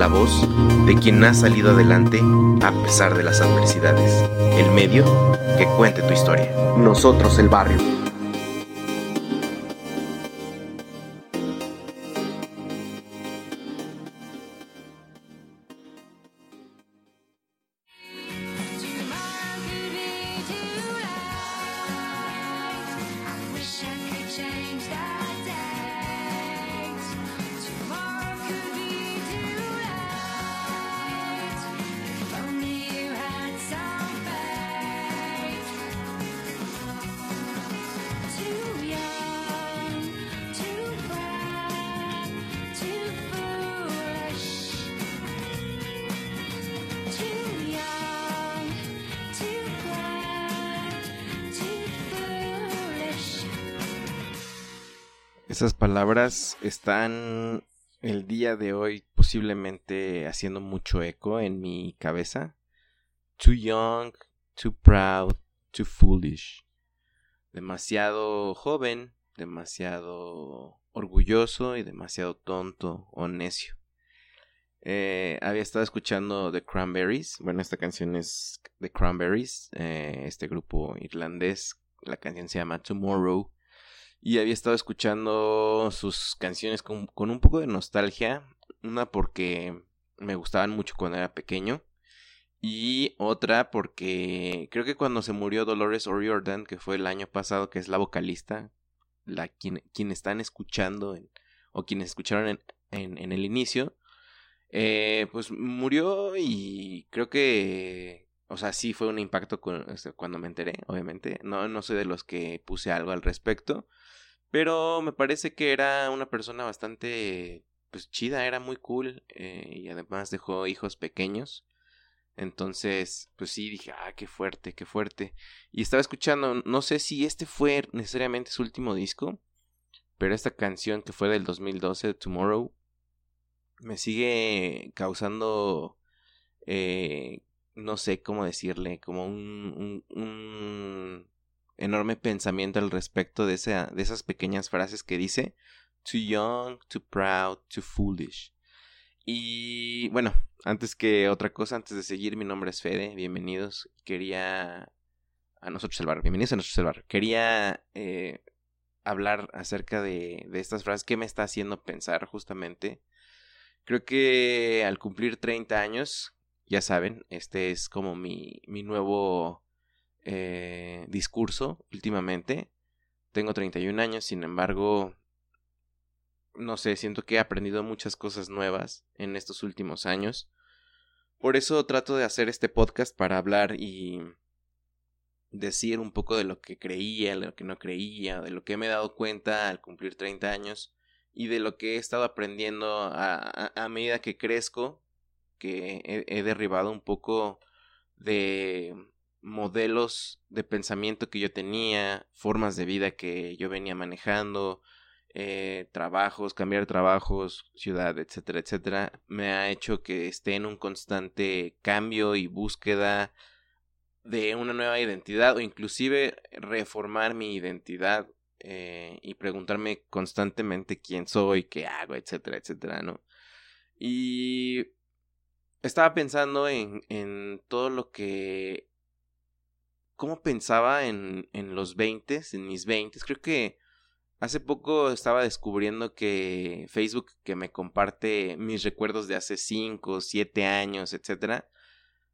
la voz de quien ha salido adelante a pesar de las adversidades, el medio que cuente tu historia. Nosotros el barrio. Palabras están el día de hoy posiblemente haciendo mucho eco en mi cabeza. Too young, too proud, too foolish. Demasiado joven, demasiado orgulloso y demasiado tonto o necio. Eh, había estado escuchando The Cranberries. Bueno, esta canción es The Cranberries, eh, este grupo irlandés. La canción se llama Tomorrow. Y había estado escuchando sus canciones con, con un poco de nostalgia. Una porque me gustaban mucho cuando era pequeño. Y otra porque creo que cuando se murió Dolores O'Riordan, que fue el año pasado, que es la vocalista, la quien, quien están escuchando o quienes escucharon en, en, el inicio, eh, pues murió y creo que, o sea, sí fue un impacto cu- cuando me enteré, obviamente. No, no soy de los que puse algo al respecto, pero me parece que era una persona bastante, pues chida, era muy cool eh, y además dejó hijos pequeños. Entonces, pues sí, dije, ah, qué fuerte, qué fuerte. Y estaba escuchando, no sé si este fue necesariamente su último disco, pero esta canción que fue del 2012, Tomorrow, me sigue causando, eh, no sé cómo decirle, como un, enorme pensamiento al respecto de, esa, de esas pequeñas frases que dice, too young, too proud, too foolish. Y bueno, antes que otra cosa, antes de seguir, mi nombre es Fede, bienvenidos. Quería a nosotros el barrio, bienvenidos a nosotros el barrio. Quería eh, hablar acerca de, de estas frases que me está haciendo pensar justamente. Creo que al cumplir 30 años, ya saben, este es como mi, mi nuevo eh, discurso últimamente. Tengo 31 años, sin embargo, no sé, siento que he aprendido muchas cosas nuevas en estos últimos años. Por eso trato de hacer este podcast para hablar y decir un poco de lo que creía, de lo que no creía, de lo que me he dado cuenta al cumplir 30 años y de lo que he estado aprendiendo a, medida que crezco, que he, he derribado un poco de modelos de pensamiento que yo tenía, formas de vida que yo venía manejando, eh, trabajos, cambiar trabajos, ciudad, etcétera, etcétera, me ha hecho que esté en un constante cambio y búsqueda de una nueva identidad o inclusive reformar mi identidad eh, y preguntarme constantemente quién soy, qué hago, etcétera, etcétera, ¿no? Y estaba pensando en, en todo lo que... ¿Cómo pensaba en, en los 20, en mis 20? Creo que hace poco estaba descubriendo que Facebook, que me comparte mis recuerdos de hace 5, 7 años, etcétera,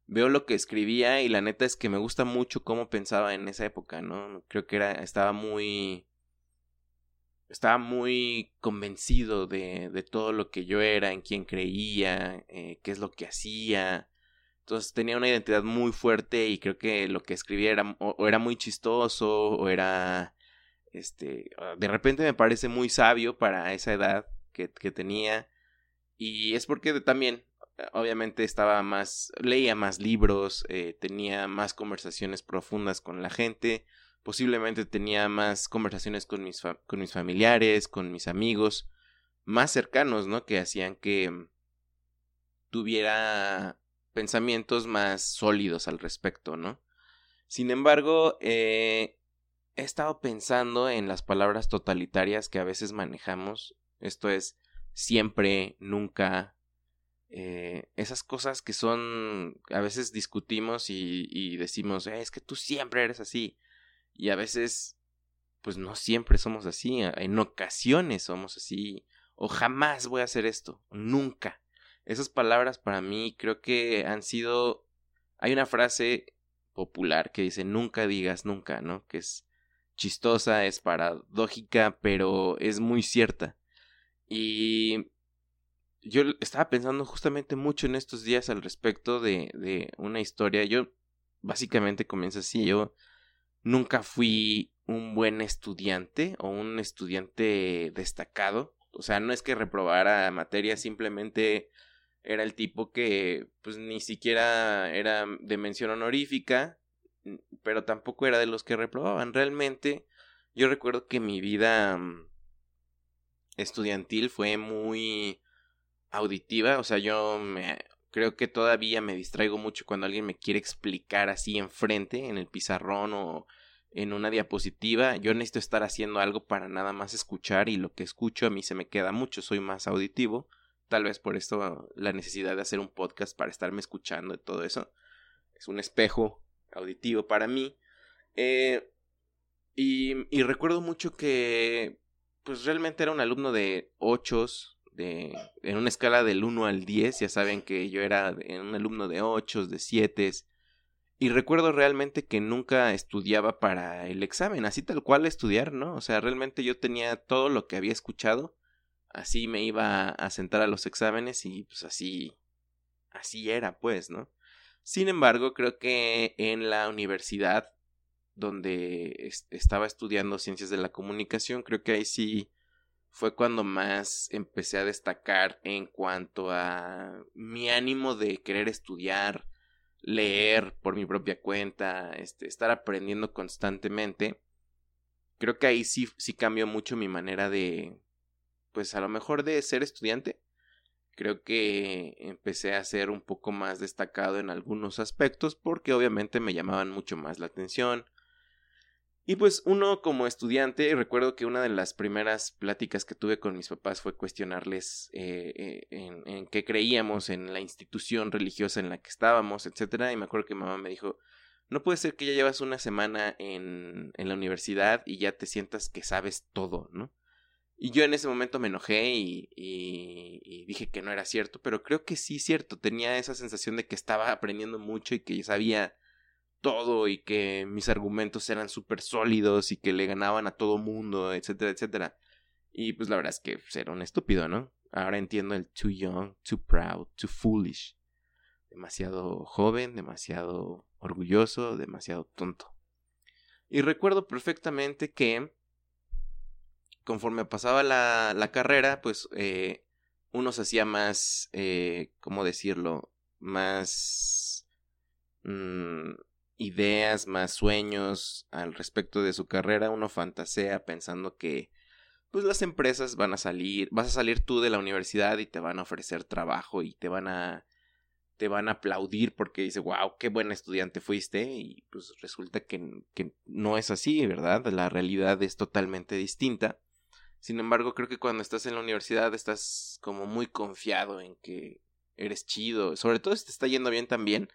veo lo que escribía y la neta es que me gusta mucho cómo pensaba en esa época, ¿no? Creo que era, estaba muy estaba muy convencido de, de todo lo que yo era, en quién creía, eh, qué es lo que hacía. Entonces tenía una identidad muy fuerte y creo que lo que escribía era o, era muy chistoso o era este de repente me parece muy sabio para esa edad que, que tenía. Y es porque también obviamente estaba más leía más libros eh, tenía más conversaciones profundas con la gente posiblemente tenía más conversaciones con mis con mis familiares con mis amigos más cercanos no que hacían que mm, tuviera pensamientos más sólidos al respecto, ¿no? Sin embargo, eh, he estado pensando en las palabras totalitarias que a veces manejamos. Esto es siempre, nunca. eh, esas cosas que son. A veces discutimos y, decimos, "Eh, es que tú siempre eres así. Y a veces, pues no siempre somos así. En ocasiones somos así. O jamás voy a hacer esto. Nunca. Esas palabras para mí creo que han sido... Hay una frase popular que dice nunca digas nunca, ¿no? Que es chistosa, es paradójica, pero es muy cierta. Y yo estaba pensando justamente mucho en estos días al respecto de, de una historia. Yo básicamente comienza así. Yo nunca fui un buen estudiante o un estudiante destacado. O sea, no es que reprobara materias, simplemente era el tipo que pues ni siquiera era de mención honorífica, n- pero tampoco era de los que reprobaban. Realmente yo recuerdo que mi vida mm, estudiantil fue muy auditiva, o sea, yo me creo que todavía me distraigo mucho cuando alguien me quiere explicar así enfrente en el pizarrón o en una diapositiva, yo necesito estar haciendo algo para nada más escuchar y lo que escucho a mí se me queda mucho, soy más auditivo. Tal vez por esto la necesidad de hacer un podcast para estarme escuchando y todo eso. Es un espejo auditivo para mí. Eh, y, recuerdo mucho que pues realmente era un alumno de 8, de, en una escala del 1 al 10. Ya saben que yo era un alumno de 8, de 7. Y recuerdo realmente que nunca estudiaba para el examen, así tal cual estudiar, ¿no? O sea, realmente yo tenía todo lo que había escuchado así me iba a sentar a los exámenes y pues así así era pues no sin embargo creo que en la universidad donde es- estaba estudiando ciencias de la comunicación creo que ahí sí fue cuando más empecé a destacar en cuanto a mi ánimo de querer estudiar leer por mi propia cuenta este estar aprendiendo constantemente. Creo que ahí sí sí cambió mucho mi manera de pues a lo mejor de ser estudiante, creo que empecé a ser un poco más destacado en algunos aspectos porque obviamente me llamaban mucho más la atención. Y pues uno como estudiante, recuerdo que una de las primeras pláticas que tuve con mis papás fue cuestionarles eh, eh, en, qué creíamos en la institución religiosa en la que estábamos, etcétera. Y me acuerdo que mamá me dijo, no puede ser que ya llevas una semana en, en la universidad y ya te sientas que sabes todo, ¿no? Y yo en ese momento me enojé y, y, y dije que no era cierto, pero creo que sí cierto. Tenía esa sensación de que estaba aprendiendo mucho y que sabía todo y que mis argumentos eran súper sólidos y que le ganaban a todo mundo, etcétera, etcétera. Y pues la verdad es que era un estúpido, ¿no? Ahora entiendo el too young, too proud, too foolish. Demasiado joven, demasiado orgulloso, demasiado tonto. Y recuerdo perfectamente que conforme pasaba la, la carrera, pues eh, uno se hacía más, eh, ¿cómo decirlo? Más mm, ideas, más sueños al respecto de su carrera. Uno fantasea pensando que pues las empresas van a salir, vas a salir tú de la universidad y te van a ofrecer trabajo y te van a te van a aplaudir porque dice, wow, qué buen estudiante fuiste y pues resulta que, que no es así, ¿verdad? La realidad es totalmente distinta. Sin embargo, creo que cuando estás en la universidad estás como muy confiado en que eres chido. Sobre todo si te está yendo bien también,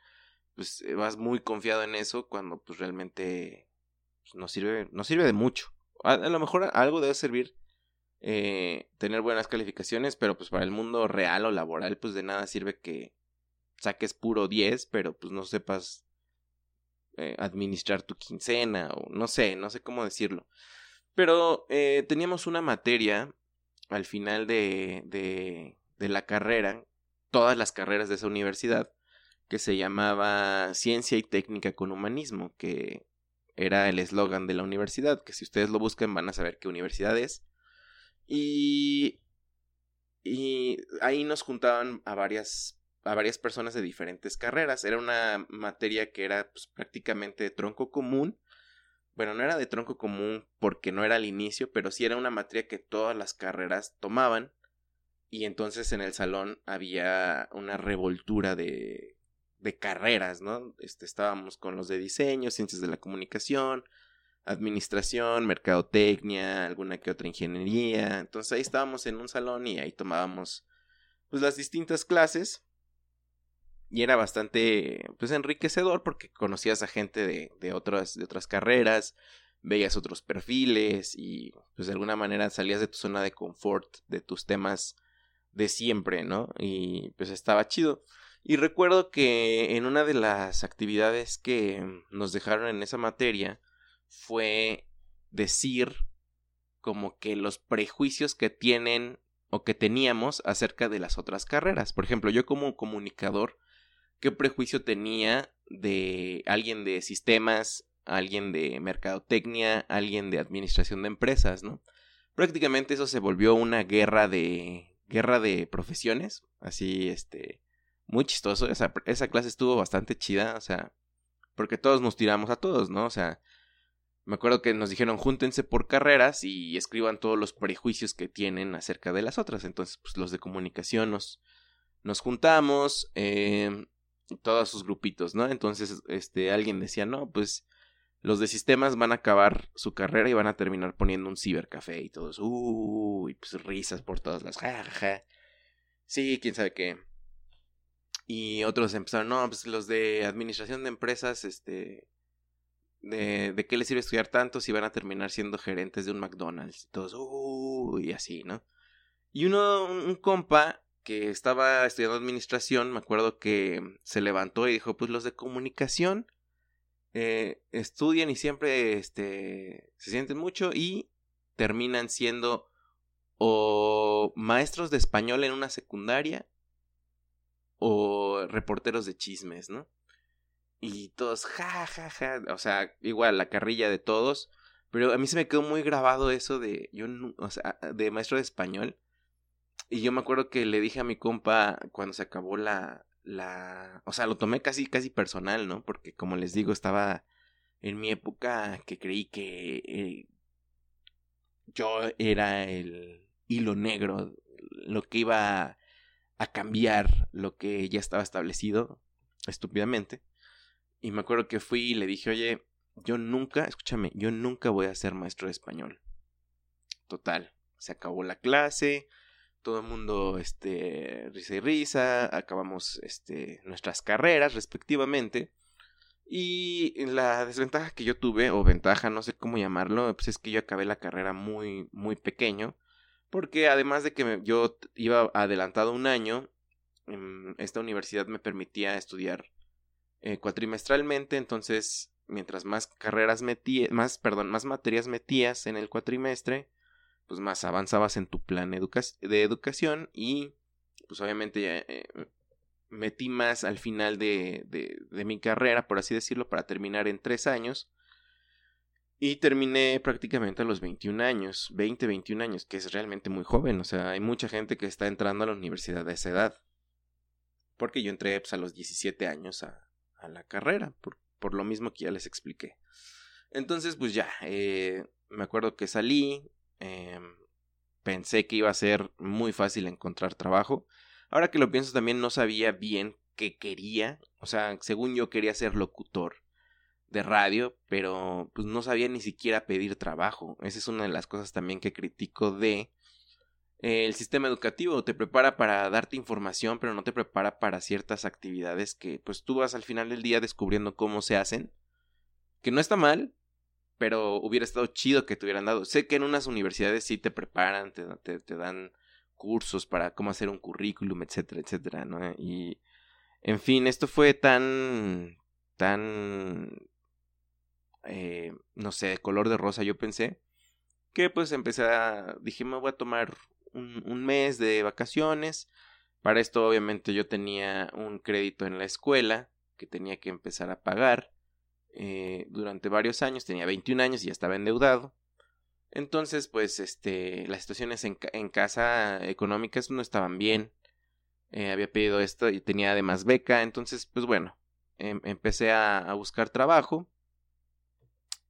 pues eh, vas muy confiado en eso cuando pues realmente pues, no sirve, no sirve de mucho. A, lo mejor algo debe servir eh, tener buenas calificaciones, pero pues para el mundo real o laboral pues de nada sirve que saques puro 10, pero pues no sepas eh, administrar tu quincena o no sé, no sé cómo decirlo. Pero eh, teníamos una materia al final de, de, la carrera, todas las carreras de esa universidad, que se llamaba Ciencia y Técnica con Humanismo, que era el eslogan de la universidad, que si ustedes lo buscan van a saber qué universidad es. Y, y ahí nos juntaban a varias, a varias personas de diferentes carreras. Era una materia que era pues, prácticamente de tronco común. Bueno, no era de tronco común porque no era al inicio, pero sí era una materia que todas las carreras tomaban. Y entonces en el salón había una revoltura de, de carreras, ¿no? Este, estábamos con los de diseño, ciencias de la comunicación, administración, mercadotecnia, alguna que otra ingeniería. Entonces ahí estábamos en un salón y ahí tomábamos pues las distintas clases. Y era bastante pues enriquecedor porque conocías a gente de, de otras, de otras carreras, veías otros perfiles y pues de alguna manera salías de tu zona de confort, de tus temas de siempre, ¿no? Y pues estaba chido. Y recuerdo que en una de las actividades que nos dejaron en esa materia fue decir como que los prejuicios que tienen o que teníamos acerca de las otras carreras. Por ejemplo, yo como comunicador, ¿qué prejuicio tenía de alguien de sistemas, alguien de mercadotecnia, alguien de administración de empresas, ¿no? Prácticamente eso se volvió una guerra de guerra de profesiones, así este muy chistoso. Esa, esa clase estuvo bastante chida, o sea, porque todos nos tiramos a todos, ¿no? O sea, me acuerdo que nos dijeron júntense por carreras y escriban todos los prejuicios que tienen acerca de las otras. Entonces, pues los de comunicación nos, nos juntamos, eh, todos sus grupitos, ¿no? Entonces, este, alguien decía, no, pues los de sistemas van a acabar su carrera y van a terminar poniendo un cibercafé y todos, uh, y pues risas por todas las, ja, ja, ja. Sí, quién sabe qué. Y otros empezaron, no, pues los de administración de empresas, este, de, de qué les sirve estudiar tanto si van a terminar siendo gerentes de un McDonald's. Y todos, uh, y así, ¿no? Y uno, un compa que estaba estudiando administración, me acuerdo que se levantó y dijo, pues los de comunicación eh, estudian y siempre este, se sienten mucho y terminan siendo o maestros de español en una secundaria o reporteros de chismes, ¿no? Y todos, ja, ja, ja, o sea, igual la carrilla de todos, pero a mí se me quedó muy grabado eso de, yo, de maestro de español. Y yo me acuerdo que le dije a mi compa cuando se acabó la, la, o sea, lo tomé casi, casi personal, ¿no? Porque como les digo, estaba en mi época que creí que eh, yo era el hilo negro, lo que iba a cambiar lo que ya estaba establecido, estúpidamente. Y me acuerdo que fui y le dije, oye, yo nunca, escúchame, yo nunca voy a ser maestro de español. Total, se acabó la clase, todo el mundo, este, risa y risa, acabamos, este, nuestras carreras respectivamente. Y la desventaja que yo tuve, o ventaja, no sé cómo llamarlo, pues es que yo acabé la carrera muy, muy pequeño. Porque además de que yo iba adelantado un año, em, esta universidad me permitía estudiar eh, cuatrimestralmente, entonces mientras más carreras metías, más, perdón, más materias metías en el cuatrimestre, pues más avanzabas en tu plan de educación y pues obviamente eh, metí más al final de, de, de mi carrera, por así decirlo, para terminar en tres años. Y terminé prácticamente a los 21 años, 20, 21 años, que es realmente muy joven. O sea, hay mucha gente que está entrando a la universidad a esa edad. Porque yo entré pues, a los 17 años a, a la carrera, por, por lo mismo que ya les expliqué. Entonces, pues ya, eh, me acuerdo que salí, eh, pensé que iba a ser muy fácil encontrar trabajo. Ahora que lo pienso también no sabía bien qué quería, o sea, según yo quería ser locutor de radio, pero pues no sabía ni siquiera pedir trabajo. Esa es una de las cosas también que critico de eh, el sistema educativo. Te prepara para darte información, pero no te prepara para ciertas actividades que pues tú vas al final del día descubriendo cómo se hacen. Que no está mal, pero hubiera estado chido que te hubieran dado. Sé que en unas universidades sí te preparan, te, te, te dan cursos para cómo hacer un currículum, etcétera, etcétera, ¿no? Y, en fin, esto fue tan, tan, eh, no sé, color de rosa, yo pensé, que pues empecé a, dije, me voy a tomar un mes de vacaciones. Para esto obviamente yo tenía un crédito en la escuela que tenía que empezar a pagar eh, durante varios años, tenía 21 años y ya estaba endeudado. Entonces, pues, este, las situaciones en, ca- en casa económicas no estaban bien. Eh, había pedido esto y tenía además beca. Entonces, pues bueno, em- empecé a, a buscar trabajo.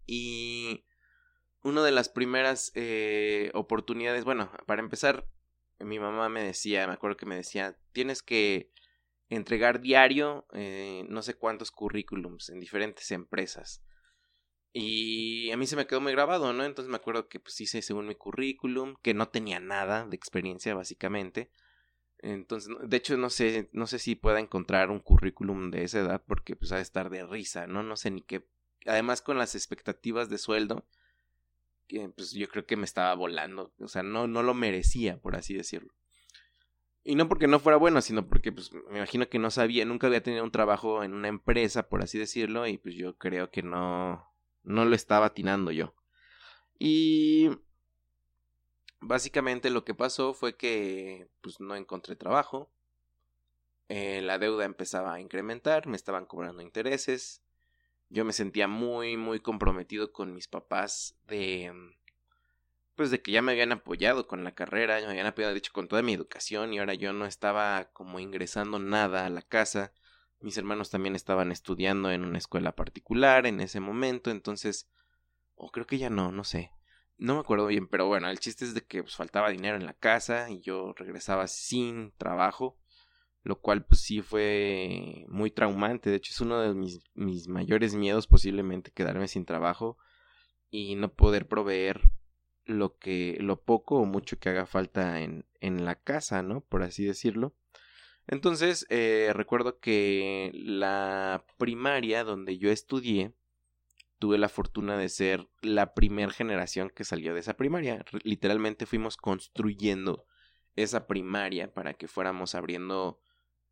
Y una de las primeras eh, oportunidades, bueno, para empezar, mi mamá me decía, me acuerdo que me decía, tienes que entregar diario eh, no sé cuántos currículums en diferentes empresas. Y a mí se me quedó muy grabado, ¿no? Entonces me acuerdo que pues hice según mi currículum, que no tenía nada de experiencia básicamente. Entonces, de hecho no sé, no sé si pueda encontrar un currículum de esa edad porque pues ha de estar de risa, ¿no? No sé ni qué. Además con las expectativas de sueldo, pues yo creo que me estaba volando, o sea, no no lo merecía, por así decirlo. Y no porque no fuera bueno, sino porque pues me imagino que no sabía, nunca había tenido un trabajo en una empresa, por así decirlo, y pues yo creo que no no lo estaba atinando yo. Y básicamente lo que pasó fue que pues no encontré trabajo. Eh, la deuda empezaba a incrementar, me estaban cobrando intereses. Yo me sentía muy, muy comprometido con mis papás de pues de que ya me habían apoyado con la carrera, ya me habían apoyado de hecho con toda mi educación y ahora yo no estaba como ingresando nada a la casa. Mis hermanos también estaban estudiando en una escuela particular en ese momento, entonces o creo que ya no, no sé. No me acuerdo bien, pero bueno, el chiste es de que pues, faltaba dinero en la casa y yo regresaba sin trabajo, lo cual pues sí fue muy traumante. De hecho es uno de mis, mis mayores miedos posiblemente quedarme sin trabajo y no poder proveer lo que lo poco o mucho que haga falta en, en la casa, ¿no? Por así decirlo. Entonces, eh, recuerdo que la primaria donde yo estudié, tuve la fortuna de ser la primer generación que salió de esa primaria. Literalmente fuimos construyendo esa primaria para que fuéramos abriendo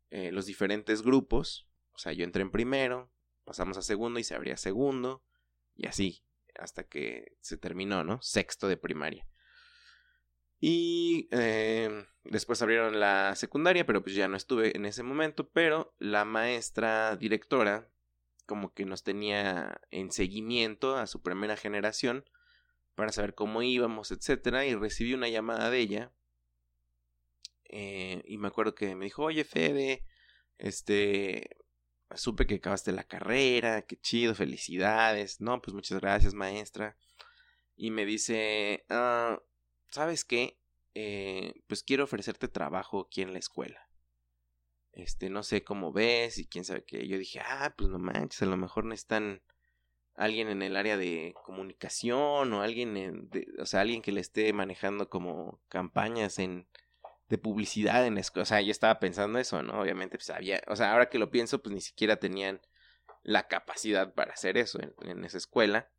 eh, los diferentes grupos. O sea, yo entré en primero, pasamos a segundo y se abría segundo, y así, hasta que se terminó, ¿no? Sexto de primaria. Y eh, después abrieron la secundaria, pero pues ya no estuve en ese momento, pero la maestra directora como que nos tenía en seguimiento a su primera generación para saber cómo íbamos, etcétera, y recibí una llamada de ella eh, y me acuerdo que me dijo, oye Fede, este, supe que acabaste la carrera, qué chido, felicidades, no, pues muchas gracias maestra, y me dice, "Ah, ¿sabes qué? Eh, pues quiero ofrecerte trabajo aquí en la escuela. Este, no sé cómo ves y quién sabe qué. Yo dije, ah, pues no manches, a lo mejor necesitan alguien en el área de comunicación o alguien, en, o sea, alguien que le esté manejando como campañas en de publicidad en la escuela. O sea, yo estaba pensando eso, ¿no? Obviamente, pues había, o sea, ahora que lo pienso, pues ni siquiera tenían la capacidad para hacer eso en, en esa escuela.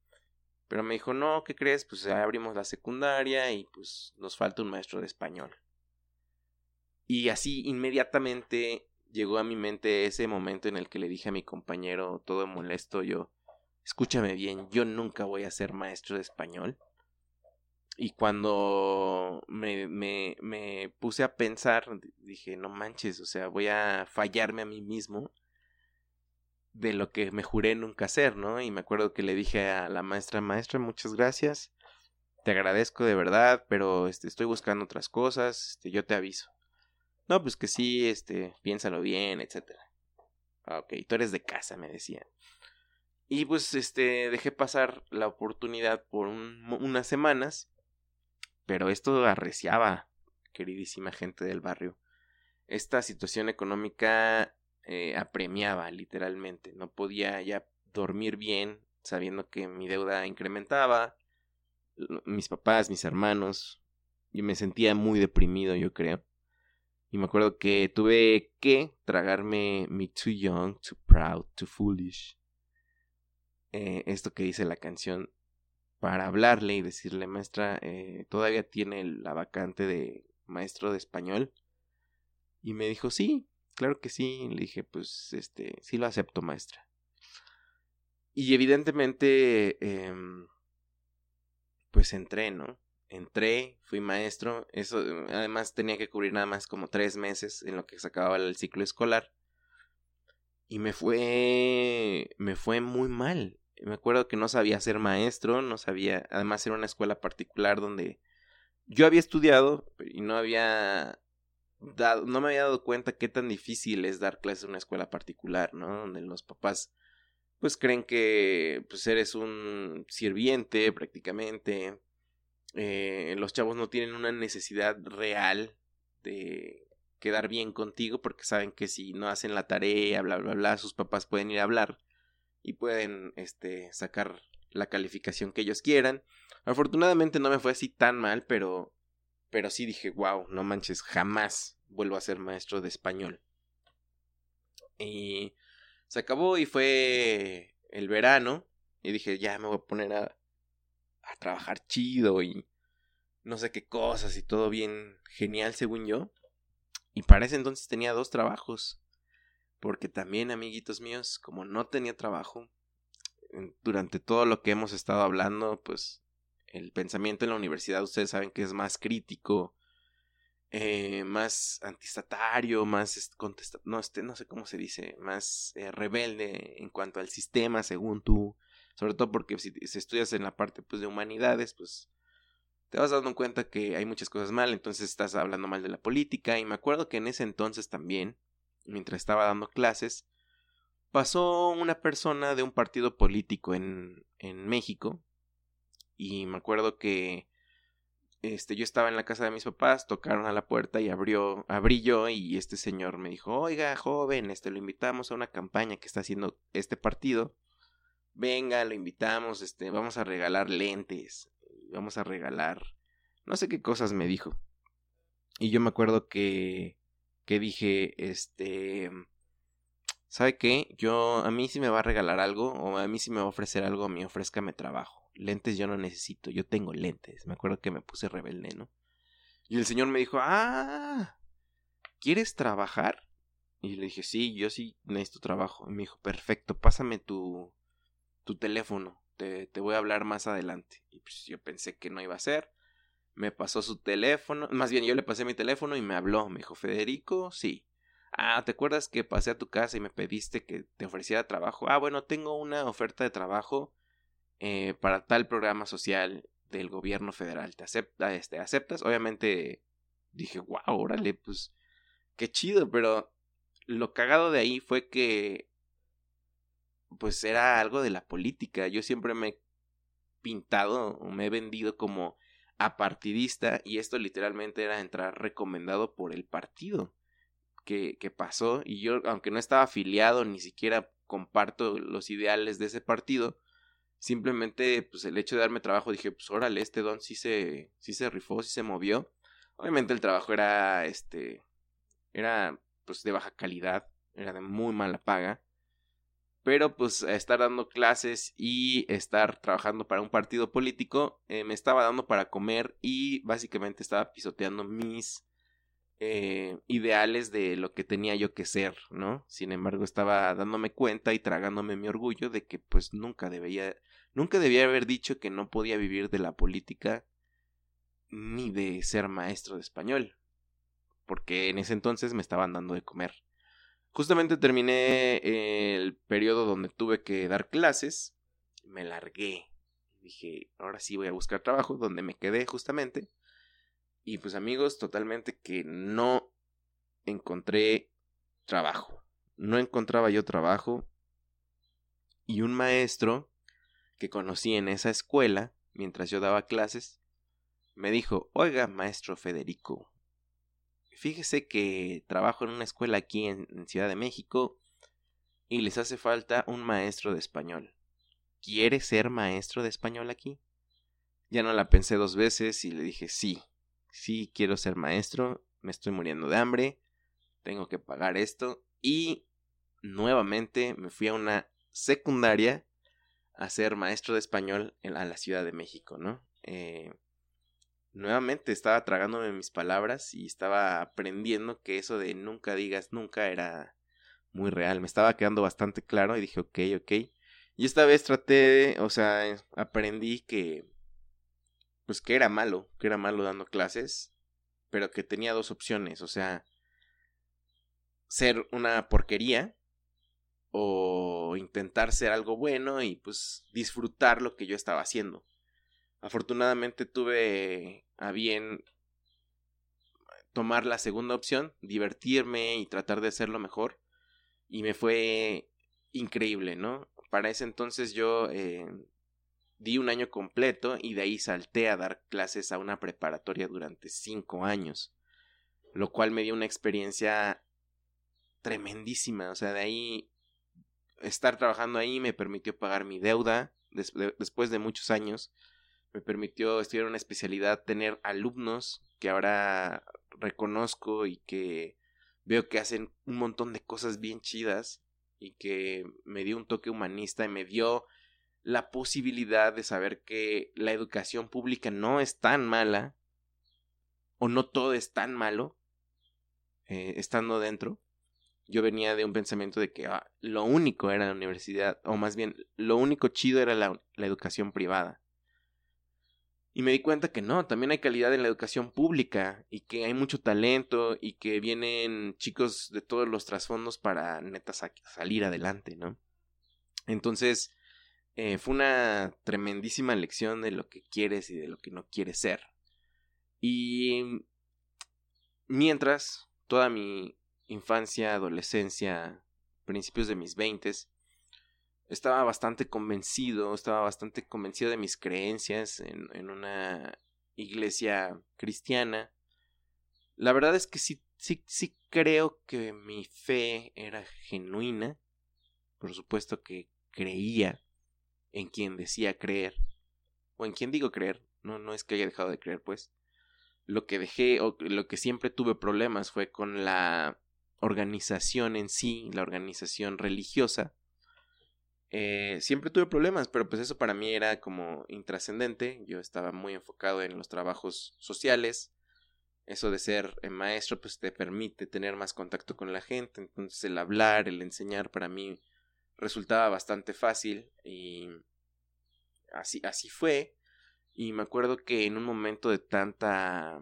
Pero me dijo, no, ¿qué crees? Pues ya abrimos la secundaria y pues nos falta un maestro de español. Y así inmediatamente llegó a mi mente ese momento en el que le dije a mi compañero, todo molesto, yo, escúchame bien, yo nunca voy a ser maestro de español. Y cuando me, me, puse a pensar, dije, no manches, o sea, voy a fallarme a mí mismo de lo que me juré nunca hacer, ¿no? Y me acuerdo que le dije a la maestra, maestra, muchas gracias, te agradezco de verdad, pero este, estoy buscando otras cosas, este, yo te aviso. No, pues que sí, este, piénsalo bien, etcétera. Ah, ok, tú eres de casa, me decía. Y pues, este, dejé pasar la oportunidad por un- unas semanas, pero esto arreciaba, queridísima gente del barrio. Esta situación económica eh, apremiaba, literalmente. No podía ya dormir bien, sabiendo que mi deuda incrementaba, mis papás, mis hermanos, y me sentía muy deprimido, yo creo. Y me acuerdo que tuve que tragarme mi Too Young, Too Proud, Too Foolish. Eh, esto que dice la canción para hablarle y decirle, maestra, eh, todavía tiene la vacante de maestro de español. Y me dijo, sí, claro que sí. Le dije, pues, este, sí lo acepto, maestra. Y evidentemente, em, pues entré, ¿no? Entré, fui maestro, eso además tenía que cubrir nada más como tres meses en lo que se acababa el ciclo escolar. Y me fue, me fue muy mal. Me acuerdo que no sabía ser maestro, no sabía, además era una escuela particular donde yo había estudiado y no había dado, no me había dado cuenta qué tan difícil es dar clases en una escuela particular, ¿no? Donde los papás pues creen que pues eres un sirviente prácticamente. Eh, los chavos no tienen una necesidad real de quedar bien contigo porque saben que si no hacen la tarea, bla, bla, bla, sus papás pueden ir a hablar y pueden este, sacar la calificación que ellos quieran. Afortunadamente no me fue así tan mal, pero, pero sí dije, wow, no manches, jamás vuelvo a ser maestro de español. Y se acabó y fue el verano y dije, ya me voy a poner a, a trabajar chido y no sé qué cosas y todo bien genial según yo. Y para ese entonces tenía dos trabajos. Porque también, amiguitos míos, como no tenía trabajo, durante todo lo que hemos estado hablando, pues el pensamiento en la universidad, ustedes saben que es más crítico, eh, más antistatario, más est- contesta no, este, no sé cómo se dice, más eh, rebelde en cuanto al sistema, según tú. Sobre todo porque si, si estudias en la parte pues, de humanidades, pues te vas dando cuenta que hay muchas cosas mal, entonces estás hablando mal de la política. Y me acuerdo que en ese entonces también, mientras estaba dando clases, pasó una persona de un partido político en, en México. Y me acuerdo que este, yo estaba en la casa de mis papás, tocaron a la puerta y abrió, abrí yo y este señor me dijo, oiga, joven, este, lo invitamos a una campaña que está haciendo este partido. Venga, lo invitamos, este, vamos a regalar lentes, vamos a regalar, no sé qué cosas me dijo. Y yo me acuerdo que, que dije, este, ¿sabe qué? Yo, a mí si me va a regalar algo, o a mí si me va a ofrecer algo, a mí ofrézcame trabajo. Lentes yo no necesito, yo tengo lentes. Me acuerdo que me puse rebelde, ¿no? Y el señor me dijo, ah, ¿quieres trabajar? Y le dije, sí, yo sí necesito trabajo. Y me dijo, perfecto, pásame tu, tu teléfono, te, te voy a hablar más adelante. Y pues yo pensé que no iba a ser. Me pasó su teléfono, más bien yo le pasé mi teléfono y me habló. Me dijo, Federico, sí. Ah, ¿te acuerdas que pasé a tu casa y me pediste que te ofreciera trabajo? Ah, bueno, tengo una oferta de trabajo eh, para tal programa social del gobierno federal. ¿Te acepta, este, aceptas? Obviamente dije, wow, órale, pues qué chido, pero lo cagado de ahí fue que pues era algo de la política. Yo siempre me he pintado me he vendido como apartidista y esto literalmente era entrar recomendado por el partido que, pasó y yo aunque no estaba afiliado ni siquiera comparto los ideales de ese partido simplemente pues el hecho de darme trabajo dije pues órale este don sí se sí se rifó sí se movió obviamente el trabajo era este era pues de baja calidad era de muy mala paga pero pues estar dando clases y estar trabajando para un partido político eh, me estaba dando para comer y básicamente estaba pisoteando mis eh, ideales de lo que tenía yo que ser, ¿no? Sin embargo estaba dándome cuenta y tragándome mi orgullo de que pues nunca debía, nunca debía haber dicho que no podía vivir de la política ni de ser maestro de español, porque en ese entonces me estaban dando de comer. Justamente terminé el periodo donde tuve que dar clases, me largué. Dije, ahora sí voy a buscar trabajo, donde me quedé justamente. Y pues amigos, totalmente que no encontré trabajo. No encontraba yo trabajo. Y un maestro que conocí en esa escuela, mientras yo daba clases, me dijo, oiga, maestro Federico, fíjese que trabajo en una escuela aquí en, Ciudad de México y les hace falta un maestro de español. ¿Quiere ser maestro de español aquí? Ya no la pensé dos veces y le dije sí, sí quiero ser maestro, me estoy muriendo de hambre, tengo que pagar esto y nuevamente me fui a una secundaria a ser maestro de español en, a la Ciudad de México, ¿no? Eh, nuevamente estaba tragándome mis palabras y estaba aprendiendo que eso de nunca digas nunca era muy real. Me estaba quedando bastante claro y dije, ok, ok. Y esta vez traté, de, o sea, aprendí que pues que era malo, que era malo dando clases, pero que tenía dos opciones, o sea, ser una porquería o intentar ser algo bueno y pues disfrutar lo que yo estaba haciendo. Afortunadamente tuve a bien tomar la segunda opción, divertirme y tratar de hacerlo mejor. Y me fue increíble, ¿no? Para ese entonces yo eh, di un año completo y de ahí salté a dar clases a una preparatoria durante cinco años. Lo cual me dio una experiencia tremendísima. O sea, de ahí estar trabajando ahí me permitió pagar mi deuda des- de- después de muchos años. Me permitió estudiar una especialidad, tener alumnos que ahora reconozco y que veo que hacen un montón de cosas bien chidas y que me dio un toque humanista y me dio la posibilidad de saber que la educación pública no es tan mala o no todo es tan malo eh, estando dentro. Yo venía de un pensamiento de que ah, lo único era la universidad, o más bien lo único chido era la, la educación privada. Y me di cuenta que no, también hay calidad en la educación pública y que hay mucho talento y que vienen chicos de todos los trasfondos para neta sa- salir adelante, ¿no? Entonces, eh, fue una tremendísima lección de lo que quieres y de lo que no quieres ser. Y mientras, toda mi infancia, adolescencia, principios de mis veintes, estaba bastante convencido, estaba bastante convencido de mis creencias en, en una iglesia cristiana. La verdad es que sí, sí, sí creo que mi fe era genuina. Por supuesto que creía en quien decía creer. O en quien digo creer. No, no es que haya dejado de creer, pues. Lo que dejé, o lo que siempre tuve problemas fue con la organización en sí, la organización religiosa. Eh, siempre tuve problemas, pero pues eso para mí era como intrascendente. Yo estaba muy enfocado en los trabajos sociales. Eso de ser eh, maestro pues te permite tener más contacto con la gente. Entonces el hablar, el enseñar para mí resultaba bastante fácil y así, así fue. Y me acuerdo que en un momento de tanta...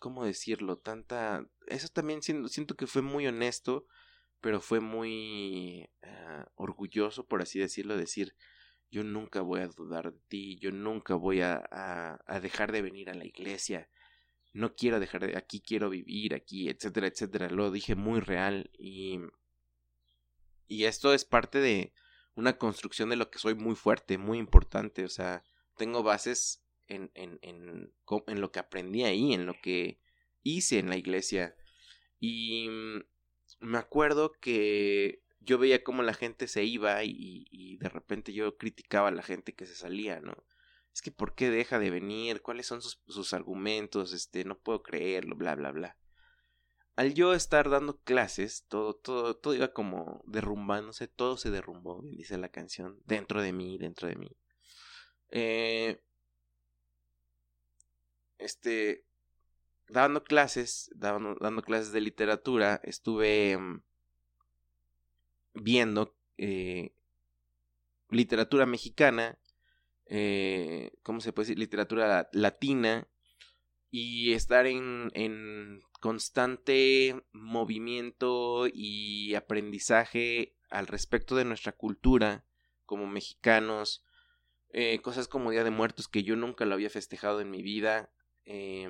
¿Cómo decirlo? Tanta... Eso también siento, siento que fue muy honesto pero fue muy uh, orgulloso, por así decirlo, decir, yo nunca voy a dudar de ti, yo nunca voy a, a, a, dejar de venir a la iglesia, no quiero dejar de, aquí quiero vivir, aquí, etcétera, etcétera, lo dije muy real y, y esto es parte de una construcción de lo que soy muy fuerte, muy importante, o sea, tengo bases en, en, en, en lo que aprendí ahí, en lo que hice en la iglesia. Y me acuerdo que yo veía cómo la gente se iba y, de repente yo criticaba a la gente que se salía, ¿no? Es que ¿por qué deja de venir? ¿Cuáles son sus, sus argumentos? Este, no puedo creerlo, bla, bla, bla. Al yo estar dando clases, todo, todo, todo iba como derrumbándose, todo se derrumbó, dice la canción, dentro de mí, dentro de mí. Eh, este, dando clases, dando, dando, clases de literatura, estuve um, viendo eh, literatura mexicana, eh, ¿cómo se puede decir? Literatura latina y estar en, en constante movimiento y aprendizaje al respecto de nuestra cultura como mexicanos, eh, cosas como Día de Muertos que yo nunca lo había festejado en mi vida. Eh,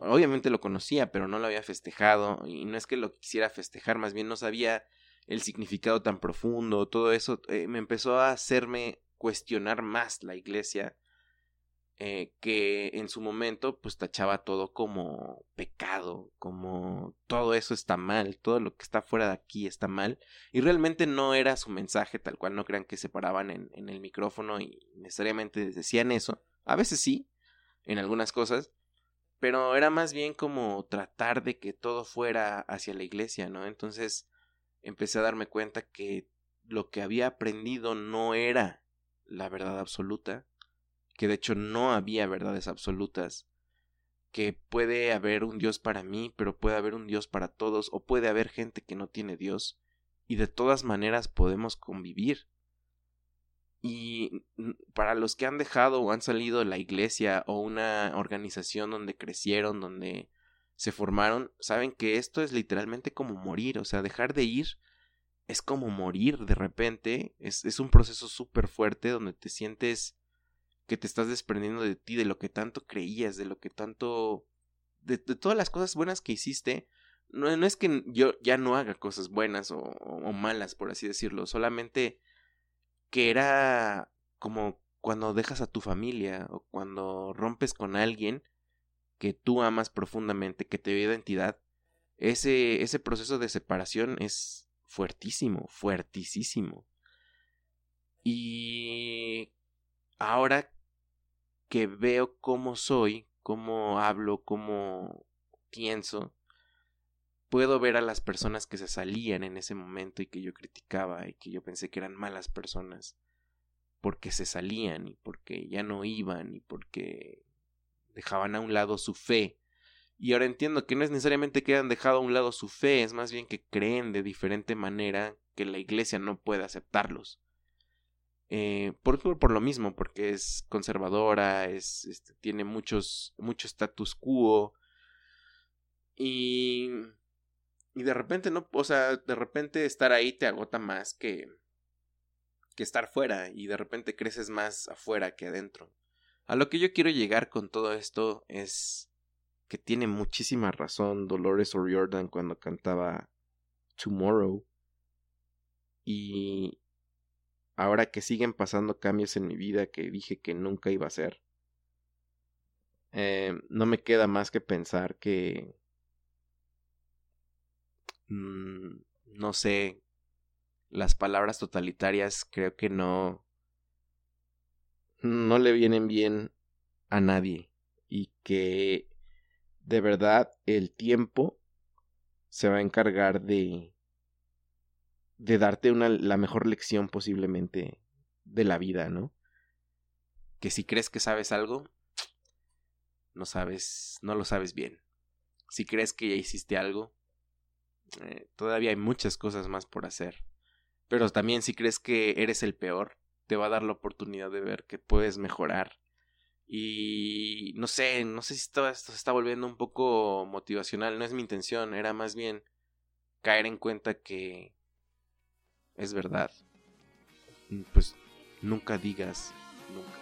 obviamente lo conocía, pero no lo había festejado. Y no es que lo quisiera festejar, más bien no sabía el significado tan profundo. Todo eso eh, me empezó a hacerme cuestionar más la iglesia. Eh, que en su momento pues tachaba todo como pecado, como todo eso está mal, todo lo que está fuera de aquí está mal, y realmente no era su mensaje tal cual, no crean que se paraban en, en el micrófono y necesariamente decían eso, a veces sí, en algunas cosas, pero era más bien como tratar de que todo fuera hacia la iglesia, ¿no? Entonces empecé a darme cuenta que lo que había aprendido no era la verdad absoluta, que de hecho no había verdades absolutas, que puede haber un Dios para mí, pero puede haber un Dios para todos, o puede haber gente que no tiene Dios, y de todas maneras podemos convivir. Y mm, para los que han dejado o han salido de la iglesia o una organización donde crecieron, donde se formaron, saben que esto es literalmente como morir, o sea, dejar de ir es como morir de repente, es, es un proceso súper fuerte donde te sientes que te estás desprendiendo de ti, de lo que tanto creías, de lo que tanto... de, de todas las cosas buenas que hiciste. No, no es que yo ya no haga cosas buenas o, o malas, por así decirlo, solamente que era como cuando dejas a tu familia o cuando rompes con alguien que tú amas profundamente, que te dio identidad, ese, ese proceso de separación es fuertísimo, fuertísimo. Y ahora que veo cómo soy, cómo hablo, cómo pienso, puedo ver a las personas que se salían en ese momento y que yo criticaba y que yo pensé que eran malas personas porque se salían y porque ya no iban y porque dejaban a un lado su fe. Y ahora entiendo que no es necesariamente que hayan dejado a un lado su fe, es más bien que creen de diferente manera que la iglesia no puede aceptarlos. Eh, por, por, lo mismo, porque es conservadora, es, este, tiene muchos, mucho status quo. Y, y de repente no, o sea, de repente estar ahí te agota más que, que estar fuera y de repente creces más afuera que adentro. A lo que yo quiero llegar con todo esto es que tiene muchísima razón Dolores O'Riordan cuando cantaba Tomorrow. Y ahora que siguen pasando cambios en mi vida que dije que nunca iba a ser, eh, no me queda más que pensar que... Mmm, no sé, las palabras totalitarias creo que no no le vienen bien a nadie y que de verdad el tiempo se va a encargar de de darte una la mejor lección posiblemente de la vida, ¿no? Que si crees que sabes algo, no sabes, no lo sabes bien. Si crees que ya hiciste algo, eh, todavía hay muchas cosas más por hacer. Pero también si crees que eres el peor, te va a dar la oportunidad de ver que puedes mejorar. Y no sé, no sé si todo esto se está volviendo un poco motivacional, no es mi intención, era más bien caer en cuenta que es verdad. Pues nunca digas nunca.